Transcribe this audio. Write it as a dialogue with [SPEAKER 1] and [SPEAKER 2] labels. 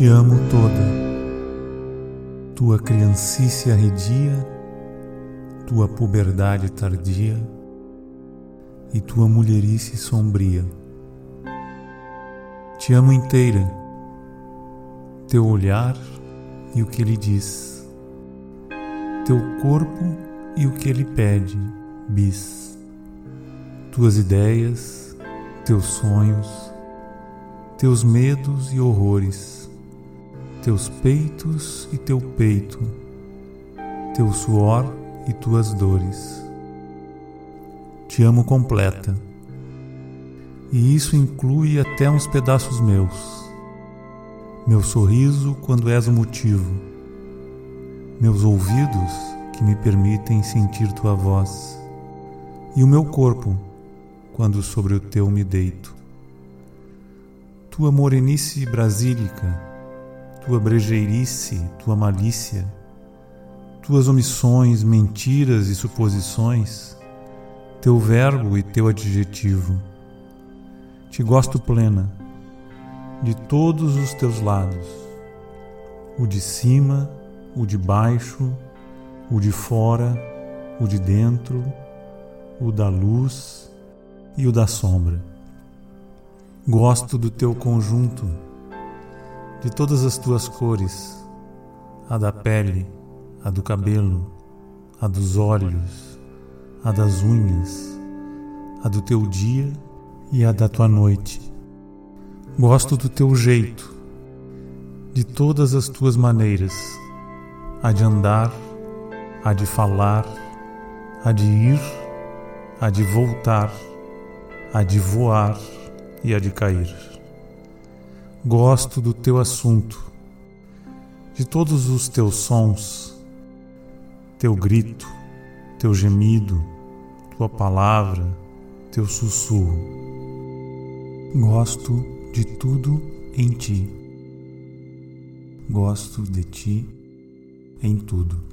[SPEAKER 1] Te amo toda, tua criancice arredia, tua puberdade tardia e tua mulherice sombria. Te amo inteira, teu olhar e o que ele diz, teu corpo e o que ele pede, bis, tuas ideias, teus sonhos, teus medos e horrores teus peitos e teu peito, teu suor e tuas dores. Te amo completa, e isso inclui até uns pedaços meus. Meu sorriso quando és o motivo, meus ouvidos que me permitem sentir tua voz, e o meu corpo quando sobre o teu me deito. Tua morenice brasílica tua brejeirice, tua malícia, tuas omissões, mentiras e suposições, teu verbo e teu adjetivo. Te gosto plena, de todos os teus lados, o de cima, o de baixo, o de fora, o de dentro, o da luz e o da sombra. Gosto do teu conjunto de todas as tuas cores, a da pele, a do cabelo, a dos olhos, a das unhas, a do teu dia e a da tua noite. Gosto do teu jeito, de todas as tuas maneiras, a de andar, a de falar, a de ir, a de voltar, a de voar e a de cair. Gosto do teu assunto, de todos os teus sons, teu grito, teu gemido, tua palavra, teu sussurro. Gosto de tudo em ti. Gosto de ti em tudo.